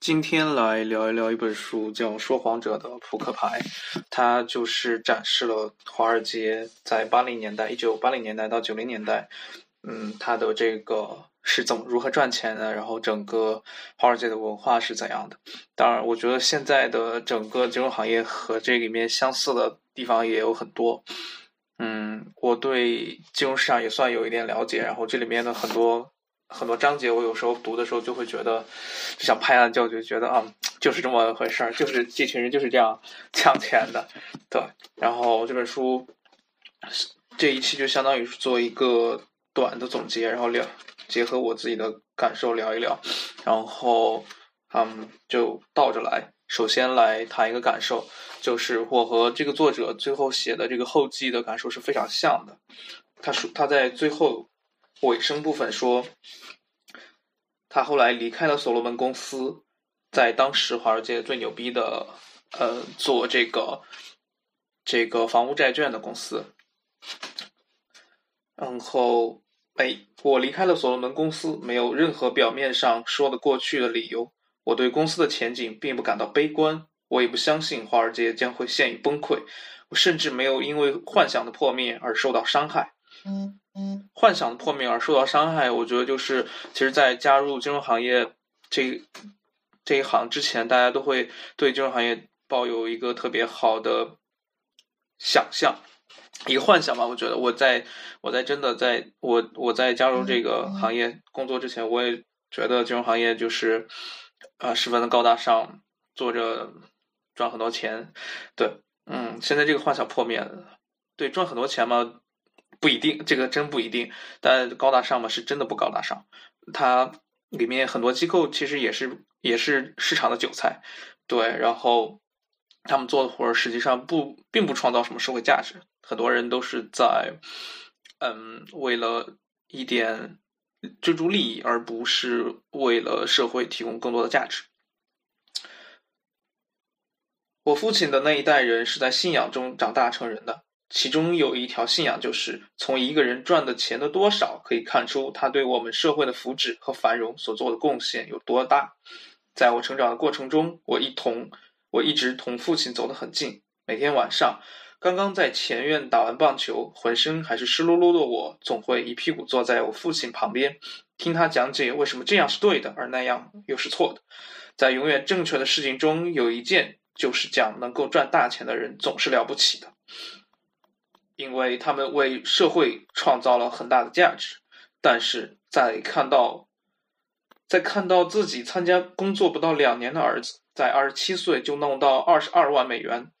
今天来聊一聊一本书，叫《说谎者的扑克牌》，它就是展示了华尔街在八零年代，一九八零年代到九零年代，嗯，它的这个是怎么如何赚钱的，然后整个华尔街的文化是怎样的。当然，我觉得现在的整个金融行业和这里面相似的地方也有很多。嗯，我对金融市场也算有一点了解，然后这里面的很多。很多章节我有时候读的时候就会觉得，就想拍案叫绝，觉得啊，就是这么回事儿，就是这群人就是这样抢钱的，对。然后这本书这一期就相当于是做一个短的总结，然后聊结合我自己的感受聊一聊，然后嗯就倒着来。首先来谈一个感受，就是我和这个作者最后写的这个后记的感受是非常像的。他说他在最后。尾声部分说，他后来离开了所罗门公司，在当时华尔街最牛逼的，呃，做这个这个房屋债券的公司。然后，哎，我离开了所罗门公司，没有任何表面上说得过去的理由。我对公司的前景并不感到悲观，我也不相信华尔街将会陷于崩溃。我甚至没有因为幻想的破灭而受到伤害。嗯。幻想破灭而受到伤害，我觉得就是，其实，在加入金融行业这这一行之前，大家都会对金融行业抱有一个特别好的想象，一个幻想吧。我觉得我在我在真的在我我在加入这个行业工作之前，我也觉得金融行业就是啊十分的高大上，做着赚很多钱。对，嗯，现在这个幻想破灭了。对，赚很多钱嘛。不一定，这个真不一定。但高大上嘛，是真的不高大上。它里面很多机构其实也是也是市场的韭菜，对。然后他们做的活儿实际上不并不创造什么社会价值，很多人都是在嗯为了一点追逐利益，而不是为了社会提供更多的价值。我父亲的那一代人是在信仰中长大成人的。其中有一条信仰，就是从一个人赚的钱的多少，可以看出他对我们社会的福祉和繁荣所做的贡献有多大。在我成长的过程中，我一同我一直同父亲走得很近。每天晚上，刚刚在前院打完棒球，浑身还是湿漉漉的我，总会一屁股坐在我父亲旁边，听他讲解为什么这样是对的，而那样又是错的。在永远正确的事情中，有一件就是讲能够赚大钱的人总是了不起的。因为他们为社会创造了很大的价值，但是在看到，在看到自己参加工作不到两年的儿子在二十七岁就弄到二十二万美元，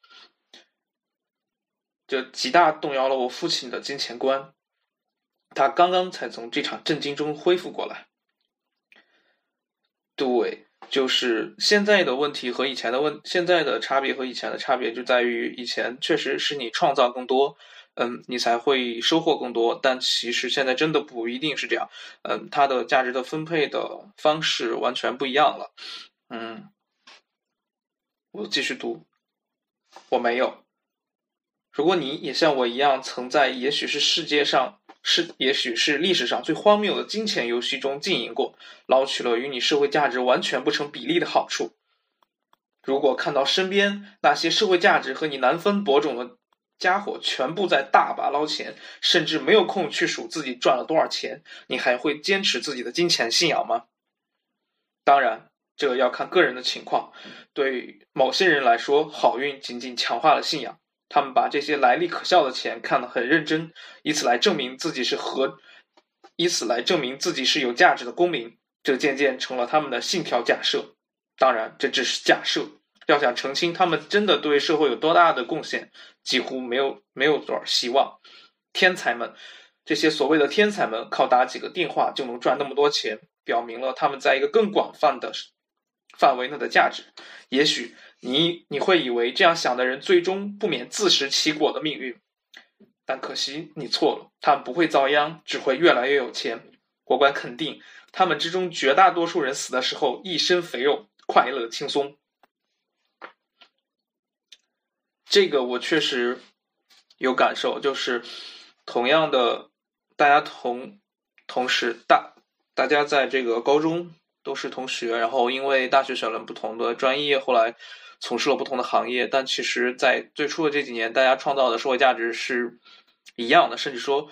就极大动摇了我父亲的金钱观。他刚刚才从这场震惊中恢复过来。对，就是现在的问题和以前的问，现在的差别和以前的差别就在于，以前确实是你创造更多。嗯，你才会收获更多，但其实现在真的不一定是这样。嗯，它的价值的分配的方式完全不一样了。嗯，我继续读，我没有。如果你也像我一样，曾在也许是世界上是也许是历史上最荒谬的金钱游戏中经营过，捞取了与你社会价值完全不成比例的好处。如果看到身边那些社会价值和你难分伯仲的。家伙全部在大把捞钱，甚至没有空去数自己赚了多少钱。你还会坚持自己的金钱信仰吗？当然，这要看个人的情况。对某些人来说，好运仅仅强化了信仰。他们把这些来历可笑的钱看得很认真，以此来证明自己是和，以此来证明自己是有价值的公民。这渐渐成了他们的信条假设。当然，这只是假设。要想澄清他们真的对社会有多大的贡献，几乎没有没有多少希望。天才们，这些所谓的天才们，靠打几个电话就能赚那么多钱，表明了他们在一个更广泛的范围内的价值。也许你你会以为这样想的人最终不免自食其果的命运，但可惜你错了。他们不会遭殃，只会越来越有钱。我敢肯定，他们之中绝大多数人死的时候一身肥肉，快乐轻松。这个我确实有感受，就是同样的，大家同同时大大家在这个高中都是同学，然后因为大学选了不同的专业，后来从事了不同的行业，但其实，在最初的这几年，大家创造的社会价值是一样的，甚至说，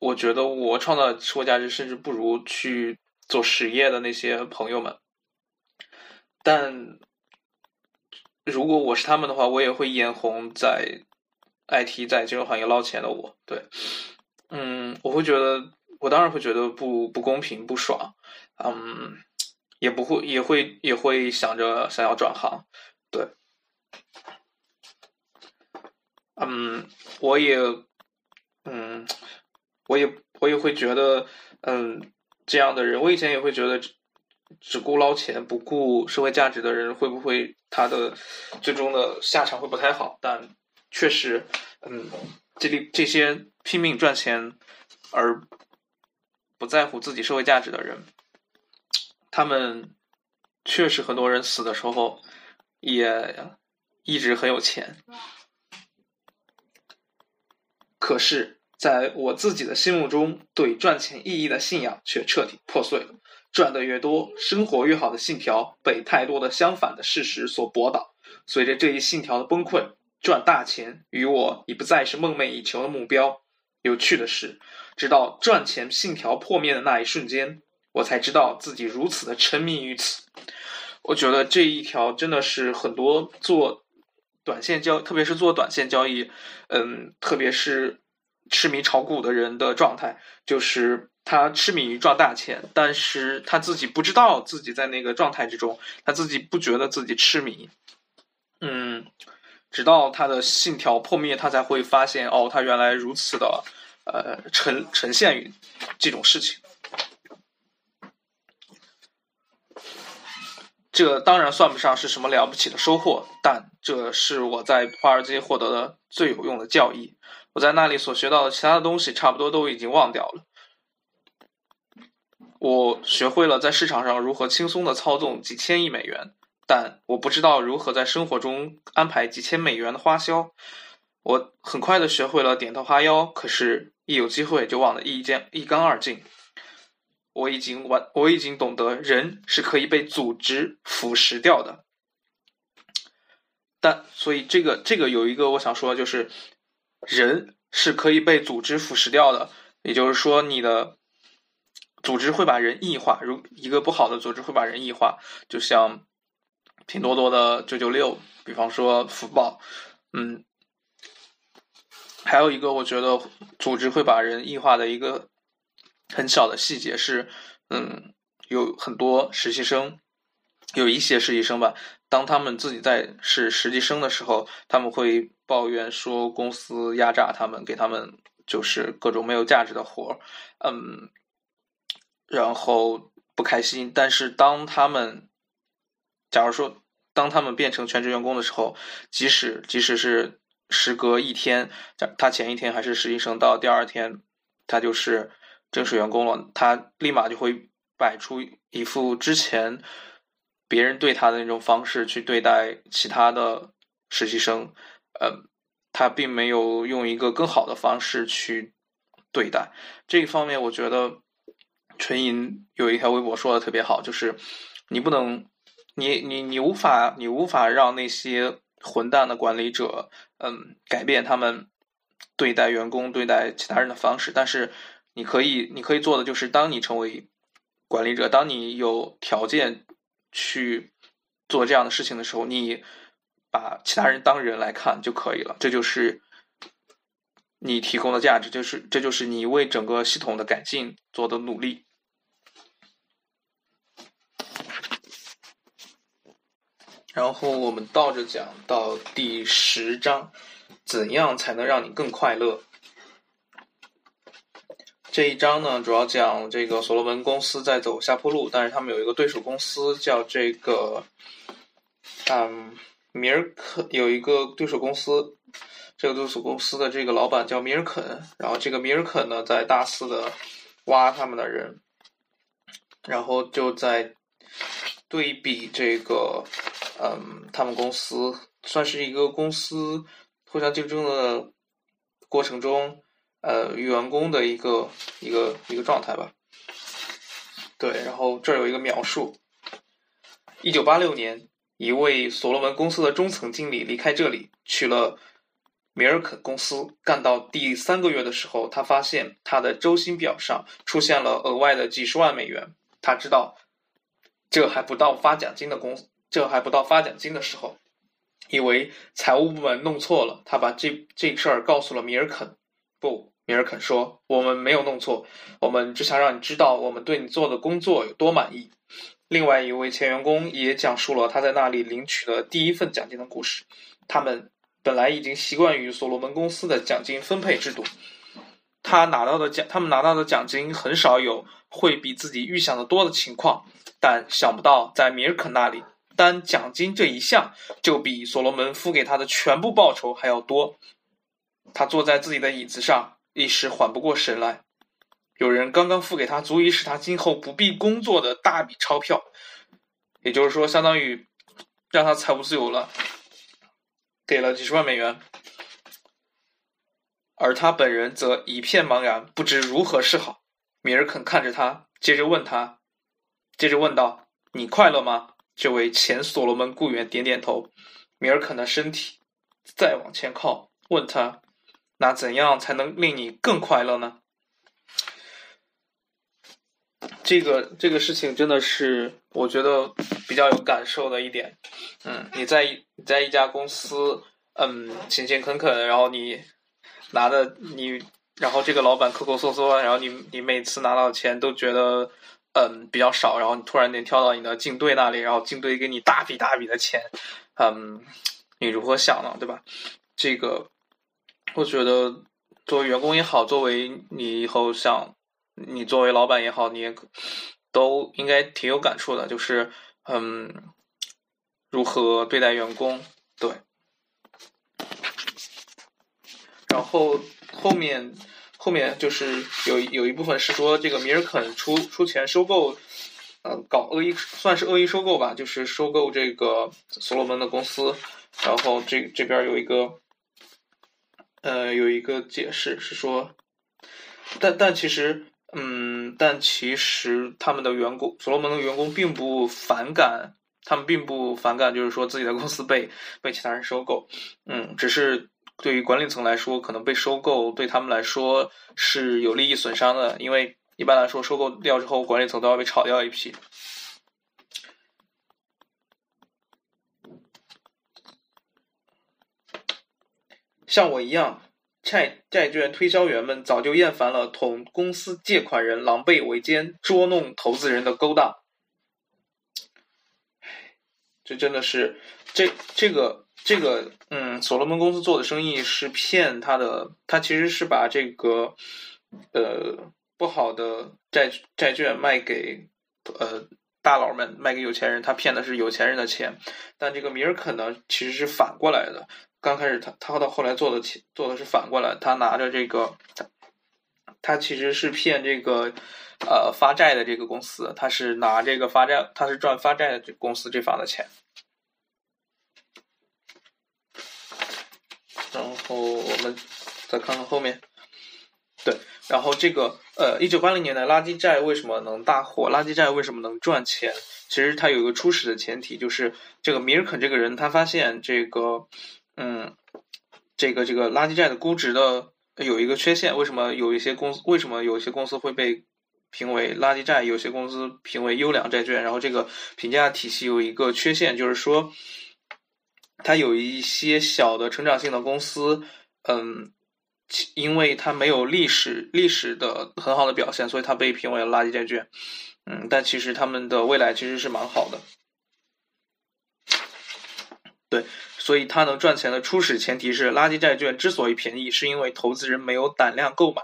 我觉得我创造的社会价值甚至不如去做实业的那些朋友们。但如果我是他们的话，我也会眼红在 IT 在金融行业捞钱的我。对，嗯，我会觉得，我当然会觉得不不公平、不爽。嗯，也不会，也会，也会想着想要转行，对，嗯，我也，嗯，我也，我也会觉得，嗯，这样的人，我以前也会觉得，只顾捞钱不顾社会价值的人，会不会他的最终的下场会不太好？但确实，嗯，这里这些拼命赚钱而不在乎自己社会价值的人。他们确实很多人死的时候也一直很有钱，可是在我自己的心目中，对赚钱意义的信仰却彻底破碎了。赚的越多，生活越好的信条被太多的相反的事实所驳倒。随着这一信条的崩溃，赚大钱与我已不再是梦寐以求的目标。有趣的是，直到赚钱信条破灭的那一瞬间。我才知道自己如此的沉迷于此。我觉得这一条真的是很多做短线交，特别是做短线交易，嗯，特别是痴迷炒股的人的状态，就是他痴迷于赚大钱，但是他自己不知道自己在那个状态之中，他自己不觉得自己痴迷。嗯，直到他的信条破灭，他才会发现，哦，他原来如此的，呃，呈呈现于这种事情。这当然算不上是什么了不起的收获，但这是我在华尔街获得的最有用的教义。我在那里所学到的其他的东西，差不多都已经忘掉了。我学会了在市场上如何轻松的操纵几千亿美元，但我不知道如何在生活中安排几千美元的花销。我很快的学会了点头哈腰，可是，一有机会就忘得一干一干二净。我已经完，我已经懂得人是可以被组织腐蚀掉的。但所以这个这个有一个我想说的就是，人是可以被组织腐蚀掉的。也就是说，你的组织会把人异化，如一个不好的组织会把人异化，就像拼多多的九九六，比方说福报，嗯，还有一个我觉得组织会把人异化的一个。很小的细节是，嗯，有很多实习生，有一些实习生吧，当他们自己在是实习生的时候，他们会抱怨说公司压榨他们，给他们就是各种没有价值的活儿，嗯，然后不开心。但是当他们，假如说当他们变成全职员工的时候，即使即使是时隔一天，他前一天还是实习生，到第二天他就是。正式员工了，他立马就会摆出一副之前别人对他的那种方式去对待其他的实习生，呃，他并没有用一个更好的方式去对待这一方面。我觉得纯银有一条微博说的特别好，就是你不能，你你你无法，你无法让那些混蛋的管理者，嗯，改变他们对待员工、对待其他人的方式，但是。你可以，你可以做的就是，当你成为管理者，当你有条件去做这样的事情的时候，你把其他人当人来看就可以了。这就是你提供的价值，就是这就是你为整个系统的改进做的努力。然后我们倒着讲到第十章，怎样才能让你更快乐？这一章呢，主要讲这个所罗门公司在走下坡路，但是他们有一个对手公司叫这个，嗯，米尔肯有一个对手公司，这个对手公司的这个老板叫米尔肯，然后这个米尔肯呢在大肆的挖他们的人，然后就在对比这个，嗯，他们公司算是一个公司互相竞争的过程中。呃，员工的一个一个一个状态吧。对，然后这儿有一个描述，一九八六年，一位所罗门公司的中层经理离开这里，去了米尔肯公司。干到第三个月的时候，他发现他的周薪表上出现了额外的几十万美元。他知道，这还不到发奖金的公，这还不到发奖金的时候，以为财务部门弄错了。他把这这事儿告诉了米尔肯。不，米尔肯说：“我们没有弄错，我们只想让你知道我们对你做的工作有多满意。”另外一位前员工也讲述了他在那里领取的第一份奖金的故事。他们本来已经习惯于所罗门公司的奖金分配制度，他拿到的奖，他们拿到的奖金很少有会比自己预想的多的情况。但想不到，在米尔肯那里，单奖金这一项就比所罗门付给他的全部报酬还要多。他坐在自己的椅子上，一时缓不过神来。有人刚刚付给他足以使他今后不必工作的大笔钞票，也就是说，相当于让他财务自由了，给了几十万美元，而他本人则一片茫然，不知如何是好。米尔肯看着他，接着问他，接着问道：“你快乐吗？”这位前所罗门雇员点点头。米尔肯的身体再往前靠，问他：“那怎样才能令你更快乐呢？”这个这个事情真的是我觉得比较有感受的一点，嗯，你在你在一家公司，嗯，勤勤恳恳，然后你拿的你，然后这个老板抠抠搜搜，然后你你每次拿到钱都觉得嗯比较少，然后你突然间跳到你的竞队那里，然后竞队给你大笔大笔的钱，嗯，你如何想呢？对吧？这个我觉得作为员工也好，作为你以后想。你作为老板也好，你也都应该挺有感触的，就是嗯，如何对待员工，对。然后后面后面就是有有一部分是说这个米尔肯出出钱收购，嗯，搞恶意算是恶意收购吧，就是收购这个所罗门的公司。然后这这边有一个呃有一个解释是说，但但其实。嗯，但其实他们的员工，所罗门的员工并不反感，他们并不反感，就是说自己的公司被被其他人收购。嗯，只是对于管理层来说，可能被收购对他们来说是有利益损伤的，因为一般来说收购掉之后，管理层都要被炒掉一批。像我一样。债债券推销员们早就厌烦了同公司借款人狼狈为奸、捉弄投资人的勾当。这真的是这这个这个嗯，所罗门公司做的生意是骗他的，他其实是把这个呃不好的债债券卖给呃大佬们，卖给有钱人，他骗的是有钱人的钱。但这个米尔肯呢，其实是反过来的。刚开始他他到后来做的做的是反过来，他拿着这个，他其实是骗这个呃发债的这个公司，他是拿这个发债，他是赚发债的这公司这方的钱。然后我们再看看后面，对，然后这个呃，一九八零年代垃圾债为什么能大火？垃圾债为什么能赚钱？其实它有一个初始的前提，就是这个米尔肯这个人，他发现这个。嗯，这个这个垃圾债的估值的有一个缺陷，为什么有一些公司为什么有一些公司会被评为垃圾债，有些公司评为优良债券？然后这个评价体系有一个缺陷，就是说它有一些小的成长性的公司，嗯，因为它没有历史历史的很好的表现，所以它被评为了垃圾债券。嗯，但其实他们的未来其实是蛮好的。对。所以它能赚钱的初始前提是，垃圾债券之所以便宜，是因为投资人没有胆量购买。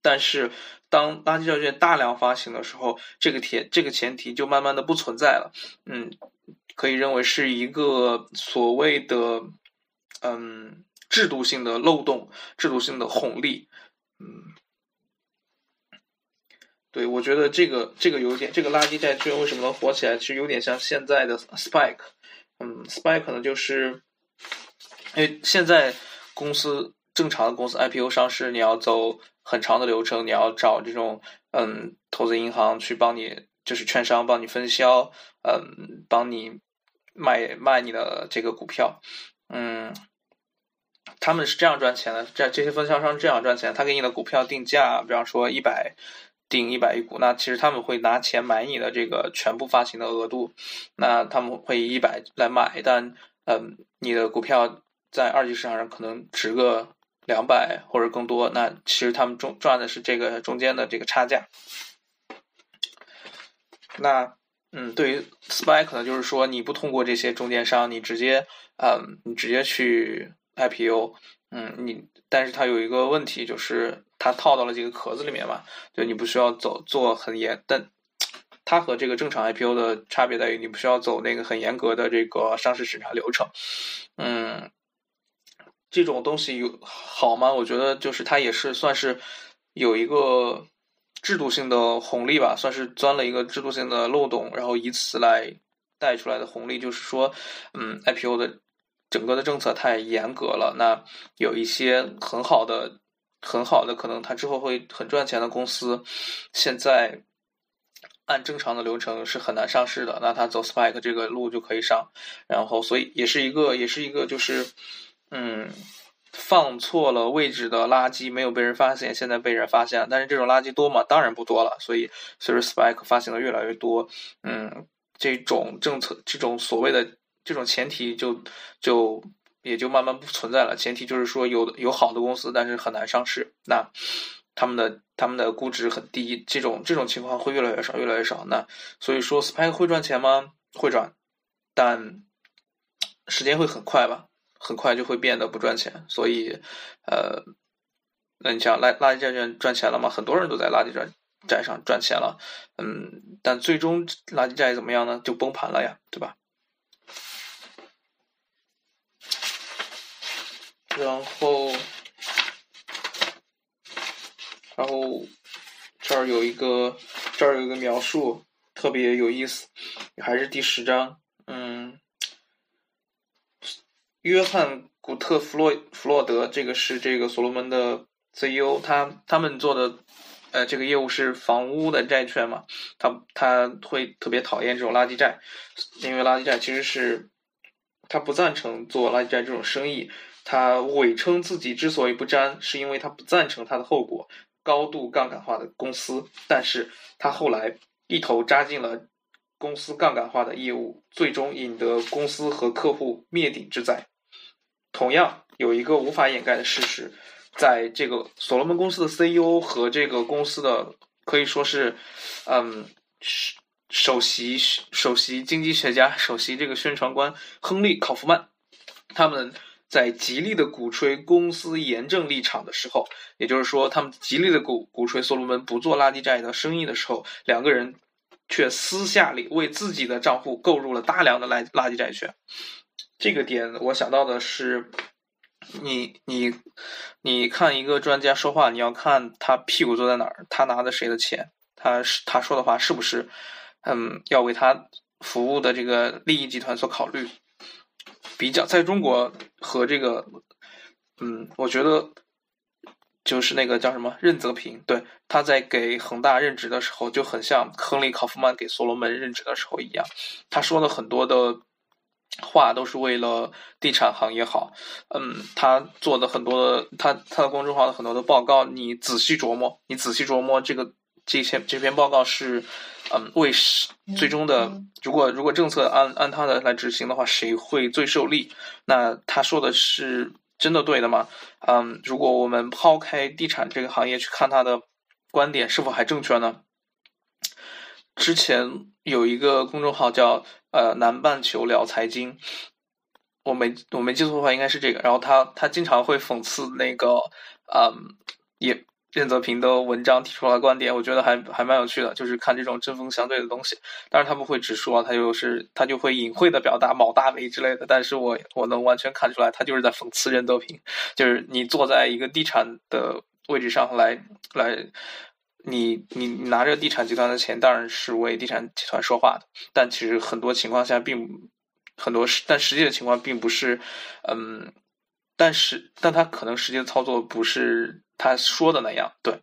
但是，当垃圾债券大量发行的时候，这个前这个前提就慢慢的不存在了。嗯，可以认为是一个所谓的嗯制度性的漏洞、制度性的红利。嗯，对我觉得这个这个有点，这个垃圾债券为什么能火起来，其实有点像现在的 Spike。嗯，SPY 可能就是，因为现在公司正常的公司 IPO 上市，你要走很长的流程，你要找这种嗯投资银行去帮你就是券商帮你分销，嗯，帮你卖卖你的这个股票，嗯，他们是这样赚钱的，这这些分销商这样赚钱，他给你的股票定价，比方说一百。定一百一股，那其实他们会拿钱买你的这个全部发行的额度，那他们会以一百来买，但嗯，你的股票在二级市场上可能值个两百或者更多，那其实他们中赚的是这个中间的这个差价。那嗯，对于 SPY 可能就是说你不通过这些中间商，你直接嗯，你直接去 IPO。嗯，你但是它有一个问题，就是它套到了这个壳子里面嘛，就你不需要走做很严，但它和这个正常 IPO 的差别在于，你不需要走那个很严格的这个上市审查流程。嗯，这种东西有好吗？我觉得就是它也是算是有一个制度性的红利吧，算是钻了一个制度性的漏洞，然后以此来带出来的红利，就是说，嗯，IPO 的。整个的政策太严格了，那有一些很好的、很好的，可能它之后会很赚钱的公司，现在按正常的流程是很难上市的。那它走 SPAC 这个路就可以上，然后所以也是一个，也是一个，就是嗯，放错了位置的垃圾没有被人发现，现在被人发现，但是这种垃圾多吗？当然不多了。所以随着 SPAC 发行的越来越多，嗯，这种政策，这种所谓的。这种前提就就也就慢慢不存在了。前提就是说，有有好的公司，但是很难上市，那他们的他们的估值很低，这种这种情况会越来越少，越来越少。那所以说，SPAC 会赚钱吗？会赚，但时间会很快吧，很快就会变得不赚钱。所以，呃，那你像垃垃圾债券赚钱了吗？很多人都在垃圾债债上赚钱了，嗯，但最终垃圾债怎么样呢？就崩盘了呀，对吧？然后，然后这儿有一个，这儿有一个描述特别有意思，还是第十章。嗯，约翰古特弗洛弗洛德，这个是这个所罗门的 CEO，他他们做的呃这个业务是房屋的债券嘛，他他会特别讨厌这种垃圾债，因为垃圾债其实是他不赞成做垃圾债这种生意。他伪称自己之所以不沾，是因为他不赞成他的后果——高度杠杆化的公司。但是他后来一头扎进了公司杠杆化的业务，最终引得公司和客户灭顶之灾。同样，有一个无法掩盖的事实，在这个所罗门公司的 CEO 和这个公司的可以说是，嗯，首席首席经济学家、首席这个宣传官亨利·考夫曼，他们。在极力的鼓吹公司严正立场的时候，也就是说，他们极力的鼓鼓吹所罗门不做垃圾债的生意的时候，两个人却私下里为自己的账户购入了大量的垃垃圾债券。这个点，我想到的是，你你你看一个专家说话，你要看他屁股坐在哪儿，他拿的谁的钱，他是他说的话是不是，嗯，要为他服务的这个利益集团所考虑。比较在中国和这个，嗯，我觉得就是那个叫什么任泽平，对，他在给恒大任职的时候就很像亨利考夫曼给所罗门任职的时候一样，他说了很多的话都是为了地产行业好，嗯，他做的很多的他他的公众号的很多的报告，你仔细琢磨，你仔细琢磨这个这些这篇报告是。嗯，为最终的，如果如果政策按按他的来执行的话，谁会最受利？那他说的是真的对的吗？嗯，如果我们抛开地产这个行业去看他的观点，是否还正确呢？之前有一个公众号叫呃南半球聊财经，我没我没记错的话，应该是这个。然后他他经常会讽刺那个嗯也。任泽平的文章提出了观点，我觉得还还蛮有趣的，就是看这种针锋相对的东西。但是他不会直说，他就是他就会隐晦的表达“某大为”之类的。但是我我能完全看出来，他就是在讽刺任泽平。就是你坐在一个地产的位置上来来，你你拿着地产集团的钱，当然是为地产集团说话的。但其实很多情况下，并很多实但实际的情况并不是，嗯，但是但他可能实际的操作不是。他说的那样，对。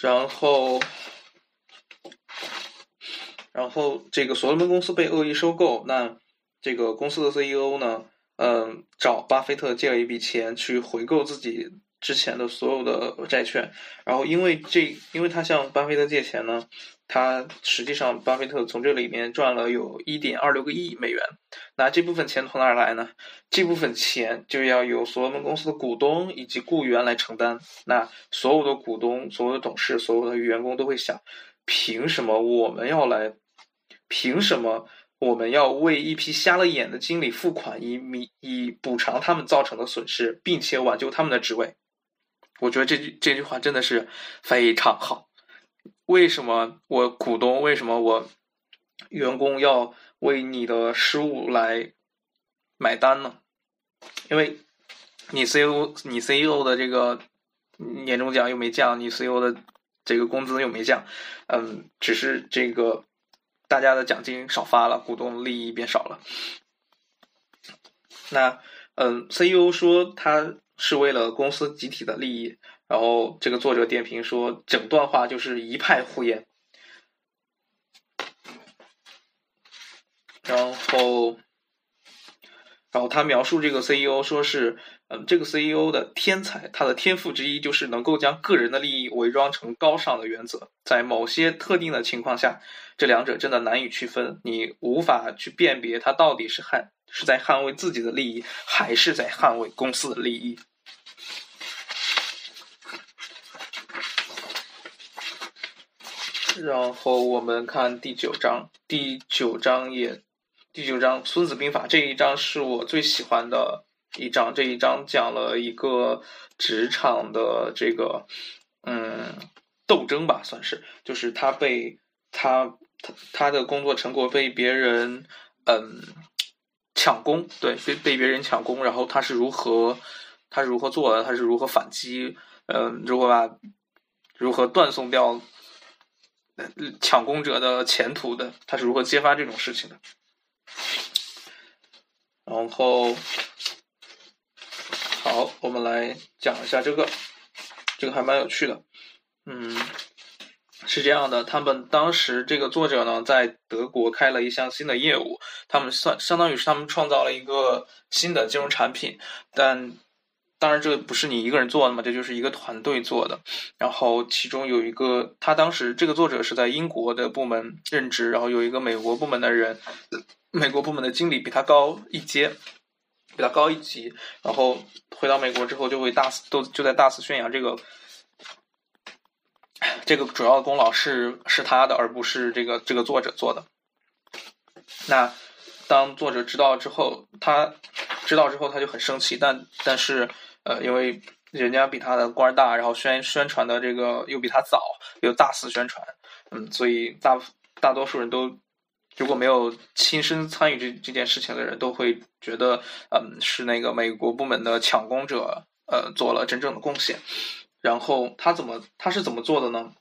然后，然后这个所罗门公司被恶意收购，那这个公司的 CEO 呢，嗯，找巴菲特借了一笔钱去回购自己之前的所有的债券，然后因为这，因为他向巴菲特借钱呢。他实际上，巴菲特从这里面赚了有一点二六个亿美元。那这部分钱从哪儿来呢？这部分钱就要由所罗门公司的股东以及雇员来承担。那所有的股东、所有的董事、所有的员工都会想：凭什么我们要来？凭什么我们要为一批瞎了眼的经理付款，以弥以补偿他们造成的损失，并且挽救他们的职位？我觉得这句这句话真的是非常好。为什么我股东？为什么我员工要为你的失误来买单呢？因为你 CEO 你 CEO 的这个年终奖又没降，你 CEO 的这个工资又没降，嗯，只是这个大家的奖金少发了，股东利益变少了。那嗯，CEO 说他是为了公司集体的利益。然后这个作者点评说，整段话就是一派胡言。然后，然后他描述这个 CEO 说是，嗯，这个 CEO 的天才，他的天赋之一就是能够将个人的利益伪装成高尚的原则。在某些特定的情况下，这两者真的难以区分，你无法去辨别他到底是捍是在捍卫自己的利益，还是在捍卫公司的利益。然后我们看第九章，第九章也，第九章《孙子兵法》这一章是我最喜欢的一章。这一章讲了一个职场的这个，嗯，斗争吧，算是，就是他被他他他的工作成果被别人嗯抢功，对，被被别人抢功，然后他是如何他是如何做的，他是如何反击，嗯，如何把如何断送掉。抢攻者的前途的，他是如何揭发这种事情的？然后，好，我们来讲一下这个，这个还蛮有趣的。嗯，是这样的，他们当时这个作者呢，在德国开了一项新的业务，他们算相当于是他们创造了一个新的金融产品，但。当然，这不是你一个人做的嘛，这就是一个团队做的。然后其中有一个，他当时这个作者是在英国的部门任职，然后有一个美国部门的人，美国部门的经理比他高一阶，比他高一级。然后回到美国之后，就会大肆都就在大肆宣扬这个，这个主要功劳是是他的，而不是这个这个作者做的。那当作者知道之后，他知道之后他就很生气，但但是。呃，因为人家比他的官大，然后宣宣传的这个又比他早，又大肆宣传，嗯，所以大大多数人都如果没有亲身参与这这件事情的人，都会觉得，嗯，是那个美国部门的抢攻者，呃，做了真正的贡献。然后他怎么他是怎么做的呢？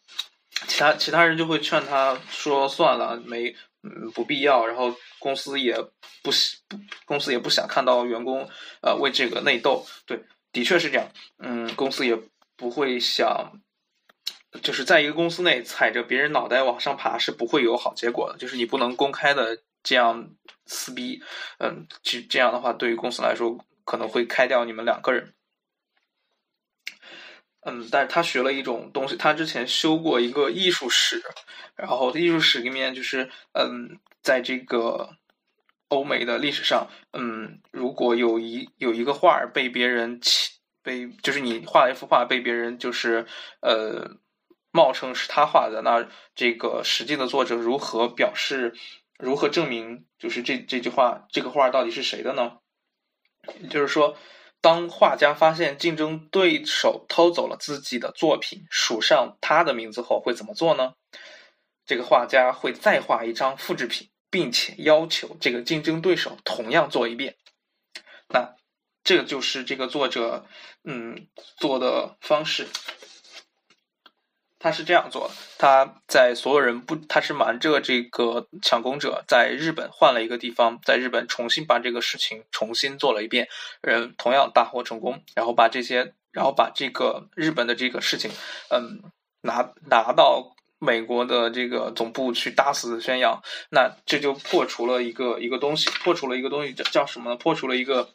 其他其他人就会劝他说，算了，没嗯不必要。然后公司也不不公司也不想看到员工呃为这个内斗，对。的确是这样，嗯，公司也不会想，就是在一个公司内踩着别人脑袋往上爬是不会有好结果的。就是你不能公开的这样撕逼，嗯，这这样的话对于公司来说可能会开掉你们两个人。嗯，但是他学了一种东西，他之前修过一个艺术史，然后艺术史里面就是，嗯，在这个。欧美的历史上，嗯，如果有一有一个画儿被别人被就是你画了一幅画被别人就是呃冒称是他画的，那这个实际的作者如何表示？如何证明？就是这这句话这个画到底是谁的呢？就是说，当画家发现竞争对手偷走了自己的作品，署上他的名字后，会怎么做呢？这个画家会再画一张复制品。并且要求这个竞争对手同样做一遍，那这个就是这个作者嗯做的方式。他是这样做的：他在所有人不，他是瞒着这个抢功者，在日本换了一个地方，在日本重新把这个事情重新做了一遍，嗯，同样大获成功。然后把这些，然后把这个日本的这个事情，嗯，拿拿到。美国的这个总部去大肆宣扬，那这就破除了一个一个东西，破除了一个东西叫叫什么呢？破除了一个，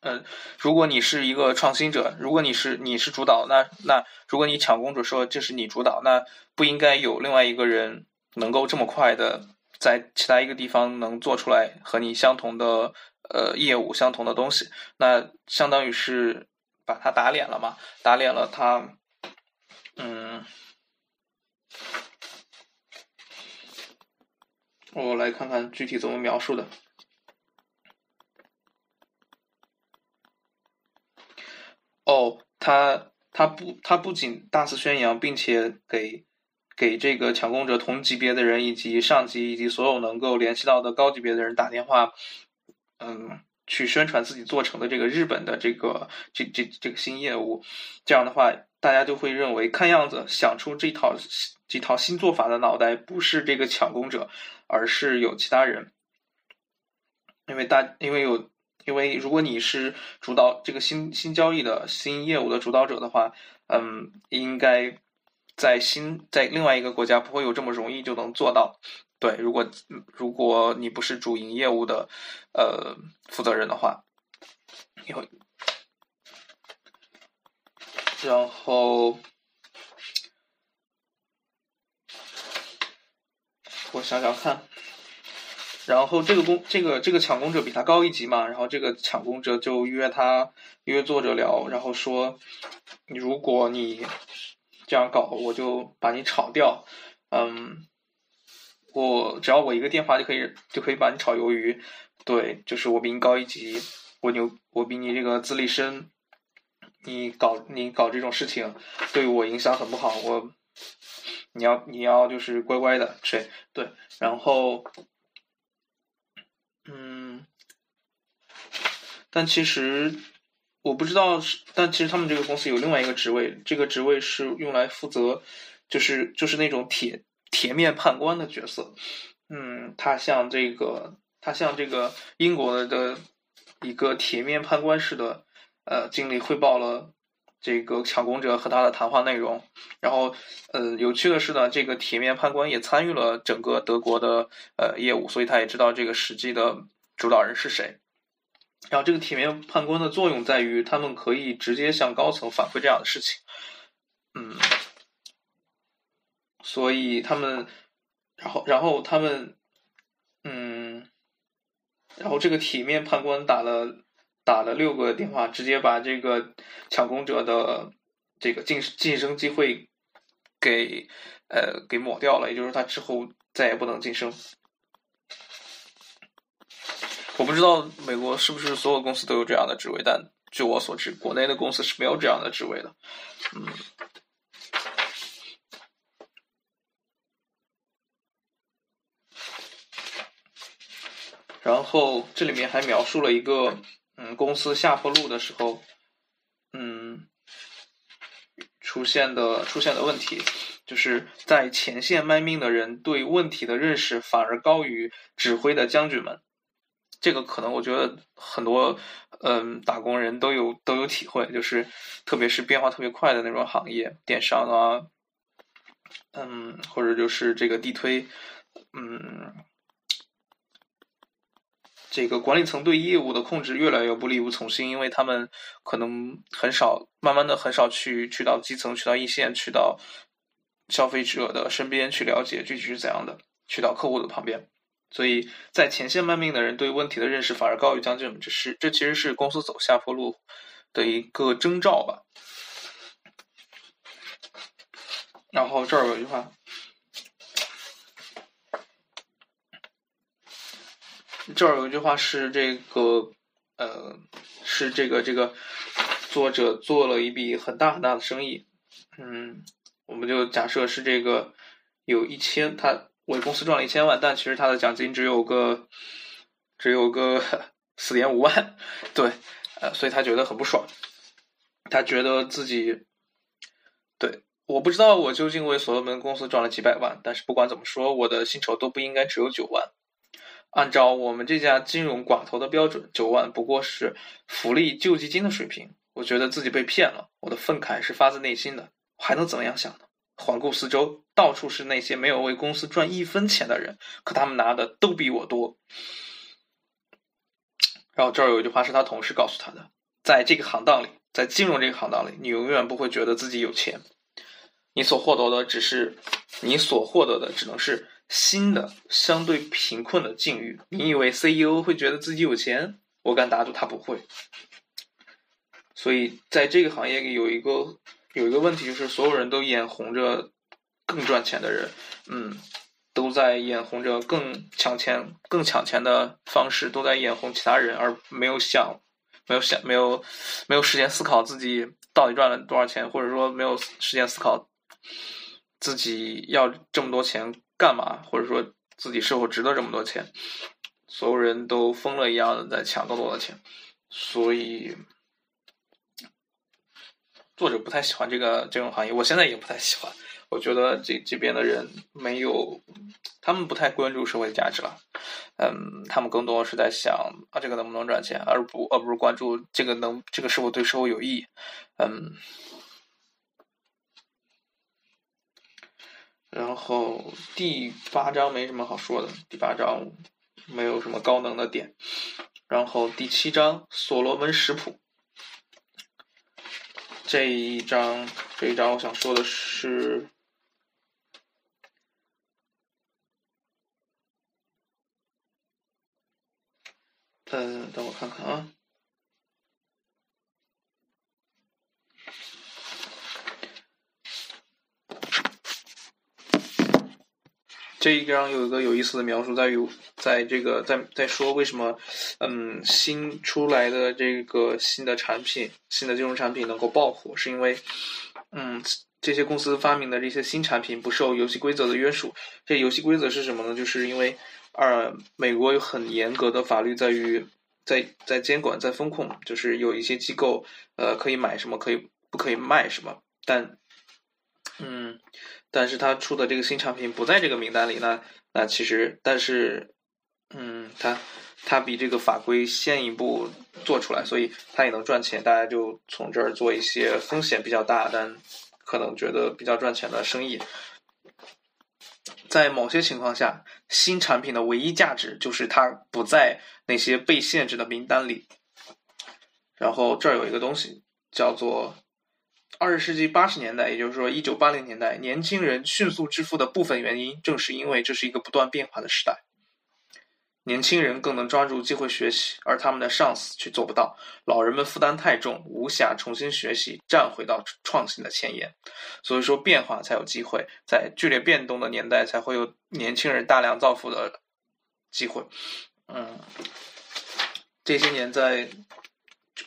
嗯，如果你是一个创新者，如果你是你是主导，那那如果你抢攻者说这是你主导，那不应该有另外一个人能够这么快的在其他一个地方能做出来和你相同的呃业务相同的东西，那相当于是把他打脸了嘛，打脸了他，嗯。我来看看具体怎么描述的。哦，他他不他不仅大肆宣扬，并且给给这个抢攻者同级别的人以及上级以及所有能够联系到的高级别的人打电话，嗯，去宣传自己做成的这个日本的这个这这这个新业务。这样的话，大家就会认为，看样子想出这套这套新做法的脑袋不是这个抢攻者。而是有其他人，因为大，因为有，因为如果你是主导这个新新交易的新业务的主导者的话，嗯，应该在新在另外一个国家不会有这么容易就能做到。对，如果如果你不是主营业务的呃负责人的话，有，然后。我想想看，然后这个攻这个这个抢攻者比他高一级嘛，然后这个抢攻者就约他约作者聊，然后说，如果你这样搞，我就把你炒掉。嗯，我只要我一个电话就可以就可以把你炒鱿鱼。对，就是我比你高一级，我牛，我比你这个资历深，你搞你搞这种事情对我影响很不好，我。你要你要就是乖乖的睡，对，然后，但其实我不知道是，但其实他们这个公司有另外一个职位，这个职位是用来负责，就是就是那种铁铁面判官的角色，嗯，他向这个他向这个英国的一个铁面判官式的呃经理汇报了。这个抢功者和他的谈话内容，然后，呃，有趣的是呢，这个铁面判官也参与了整个德国的呃业务，所以他也知道这个实际的主导人是谁。然后，这个体面判官的作用在于，他们可以直接向高层反馈这样的事情。嗯，所以他们，然后，然后他们，嗯，然后这个体面判官打了。打了六个电话，直接把这个抢攻者的这个晋晋升机会给呃给抹掉了，也就是他之后再也不能晋升。我不知道美国是不是所有公司都有这样的职位，但据我所知，国内的公司是没有这样的职位的。嗯，然后这里面还描述了一个。嗯，公司下坡路的时候，嗯，出现的出现的问题，就是在前线卖命的人对问题的认识反而高于指挥的将军们。这个可能我觉得很多嗯打工人都有都有体会，就是特别是变化特别快的那种行业，电商啊，嗯，或者就是这个地推，嗯。这个管理层对业务的控制越来越不力不从心，因为他们可能很少，慢慢的很少去去到基层，去到一线，去到消费者的身边去了解具体是怎样的，去到客户的旁边。所以在前线卖命的人对问题的认识反而高于将军们，这是这其实是公司走下坡路的一个征兆吧。然后这儿有一句话。这儿有一句话是这个，呃，是这个这个作者做了一笔很大很大的生意，嗯，我们就假设是这个有一千，他为公司赚了一千万，但其实他的奖金只有个只有个 四点五万，对，呃，所以他觉得很不爽，他觉得自己，对，我不知道我究竟为所有门公司赚了几百万，但是不管怎么说，我的薪酬都不应该只有九万。按照我们这家金融寡头的标准，九万不过是福利救济金的水平。我觉得自己被骗了，我的愤慨是发自内心的。还能怎么样想呢？环顾四周，到处是那些没有为公司赚一分钱的人，可他们拿的都比我多。然后这儿有一句话是他同事告诉他的：在这个行当里，在金融这个行当里，你永远不会觉得自己有钱，你所获得的只是你所获得的只能是新的相对贫困的境遇。你以为 CEO 会觉得自己有钱？我敢打赌他不会。所以在这个行业里有一个有一个问题，就是所有人都眼红着更赚钱的人，嗯，都在眼红着更抢钱、更抢钱的方式，都在眼红其他人，而没有想、没有想、没有没有时间思考自己到底赚了多少钱，或者说没有时间思考自己要这么多钱干嘛，或者说自己是否值得这么多钱。所有人都疯了一样的在抢更多的钱，所以。作者不太喜欢这个这种行业，我现在也不太喜欢。我觉得这这边的人没有，他们不太关注社会价值了。嗯，他们更多是在想啊，这个能不能赚钱，而不而不是关注这个能这个是否对社会有益。嗯，然后第八章没什么好说的，第八章没有什么高能的点。然后第七章所罗门食谱。这一章，这一章，我想说的是，嗯，等我看看啊。这一章有一个有意思的描述，在于在这个在在说为什么，嗯，新出来的这个新的产品、新的金融产品能够爆火，是因为，嗯，这些公司发明的这些新产品不受游戏规则的约束。这游戏规则是什么呢？就是因为二美国有很严格的法律，在于在在监管、在风控，就是有一些机构，呃，可以买什么，可以不可以卖什么，但，嗯。但是他出的这个新产品不在这个名单里，那那其实，但是，嗯，他他比这个法规先一步做出来，所以他也能赚钱。大家就从这儿做一些风险比较大，但可能觉得比较赚钱的生意。在某些情况下，新产品的唯一价值就是它不在那些被限制的名单里。然后这儿有一个东西叫做。二十世纪八十年代，也就是说一九八零年代，年轻人迅速致富的部分原因，正是因为这是一个不断变化的时代。年轻人更能抓住机会学习，而他们的上司却做不到。老人们负担太重，无暇重新学习，站回到创新的前沿。所以说，变化才有机会，在剧烈变动的年代，才会有年轻人大量造富的机会。嗯，这些年在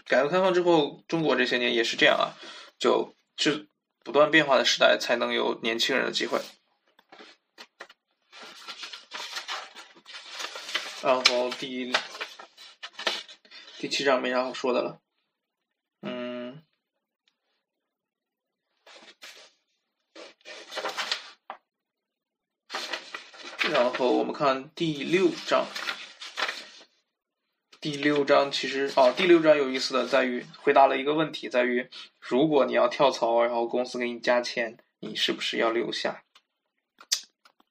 改革开放之后，中国这些年也是这样啊。就是不断变化的时代，才能有年轻人的机会。然后第第七章没啥好说的了，嗯，然后我们看第六章。第六章其实啊，第六章有意思的在于回答了一个问题，在于如果你要跳槽，然后公司给你加钱，你是不是要留下？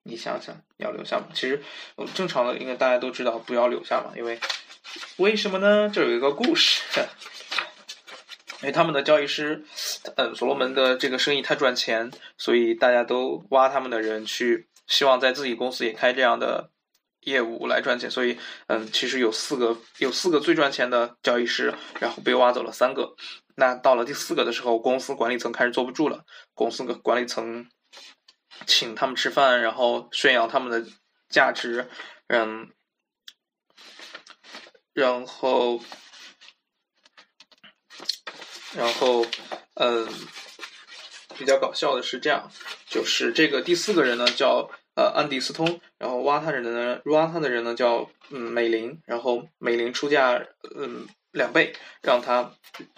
你想想要留下吗？其实正常的应该大家都知道不要留下嘛，因为为什么呢？这有一个故事，因为他们的交易师，嗯，所罗门的这个生意太赚钱，所以大家都挖他们的人去，希望在自己公司也开这样的。业务来赚钱，所以嗯，其实有四个有四个最赚钱的交易师，然后被挖走了三个。那到了第四个的时候，公司管理层开始坐不住了，公司的管理层请他们吃饭，然后宣扬他们的价值，嗯，然后然后嗯，比较搞笑的是这样，就是这个第四个人呢叫。呃，安迪斯通，然后挖他人的呢，挖他的人呢叫嗯美林，然后美林出价嗯两倍，让他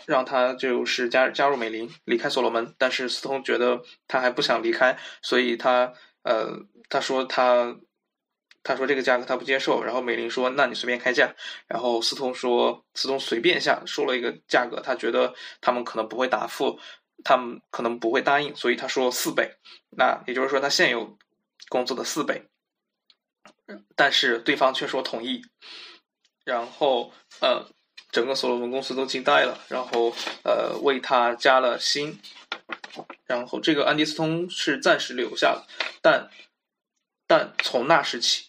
让他就是加加入美林，离开所罗门。但是斯通觉得他还不想离开，所以他呃他说他他说这个价格他不接受，然后美林说那你随便开价，然后斯通说斯通随便下说了一个价格，他觉得他们可能不会答复。他们可能不会答应，所以他说四倍，那也就是说他现有工资的四倍，但是对方却说同意，然后呃，整个所罗门公司都惊呆了，然后呃为他加了薪，然后这个安迪斯通是暂时留下了，但但从那时起。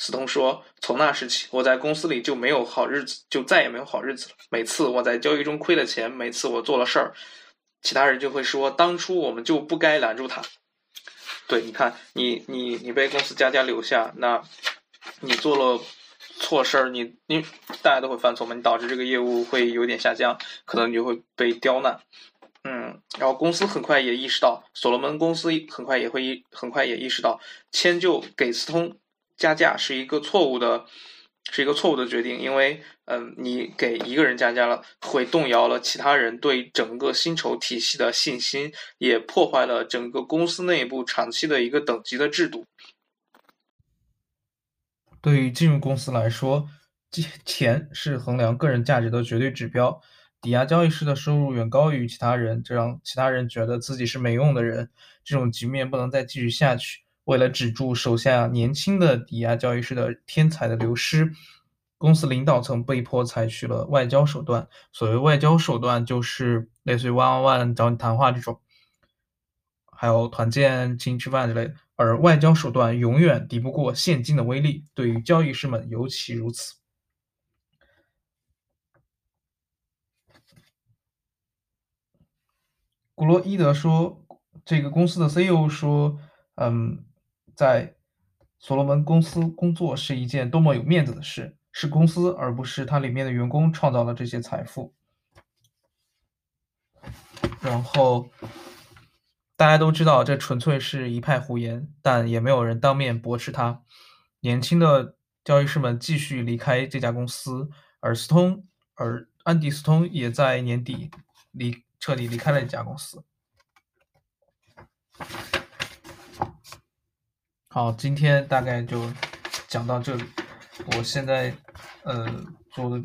斯通说：“从那时起，我在公司里就没有好日子，就再也没有好日子了。每次我在交易中亏了钱，每次我做了事儿，其他人就会说，当初我们就不该拦住他。对，你看，你你你被公司加价留下，那你做了错事儿，你你大家都会犯错嘛，你导致这个业务会有点下降，可能你就会被刁难。嗯，然后公司很快也意识到，所罗门公司很快也会意很快也意识到，迁就给斯通。”加价是一个错误的，是一个错误的决定，因为，嗯，你给一个人加价了，会动摇了其他人对整个薪酬体系的信心，也破坏了整个公司内部长期的一个等级的制度。对于金融公司来说，钱是衡量个人价值的绝对指标。抵押交易师的收入远高于其他人，这让其他人觉得自己是没用的人。这种局面不能再继续下去。为了止住手下年轻的抵押交易师的天才的流失，公司领导层被迫采取了外交手段。所谓外交手段，就是类似于 one on one 找你谈话这种，还有团建、请吃饭之类的。而外交手段永远抵不过现金的威力，对于交易师们尤其如此。古罗伊德说：“这个公司的 CEO 说，嗯。”在所罗门公司工作是一件多么有面子的事！是公司而不是它里面的员工创造了这些财富。然后大家都知道，这纯粹是一派胡言，但也没有人当面驳斥他。年轻的交易师们继续离开这家公司，而斯通，而安迪斯通也在年底离彻底离开了这家公司。好，今天大概就讲到这里。我现在呃做的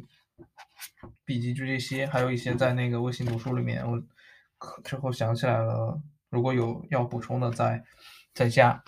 笔记就这些，还有一些在那个微信读书里面，我之后想起来了，如果有要补充的再再加。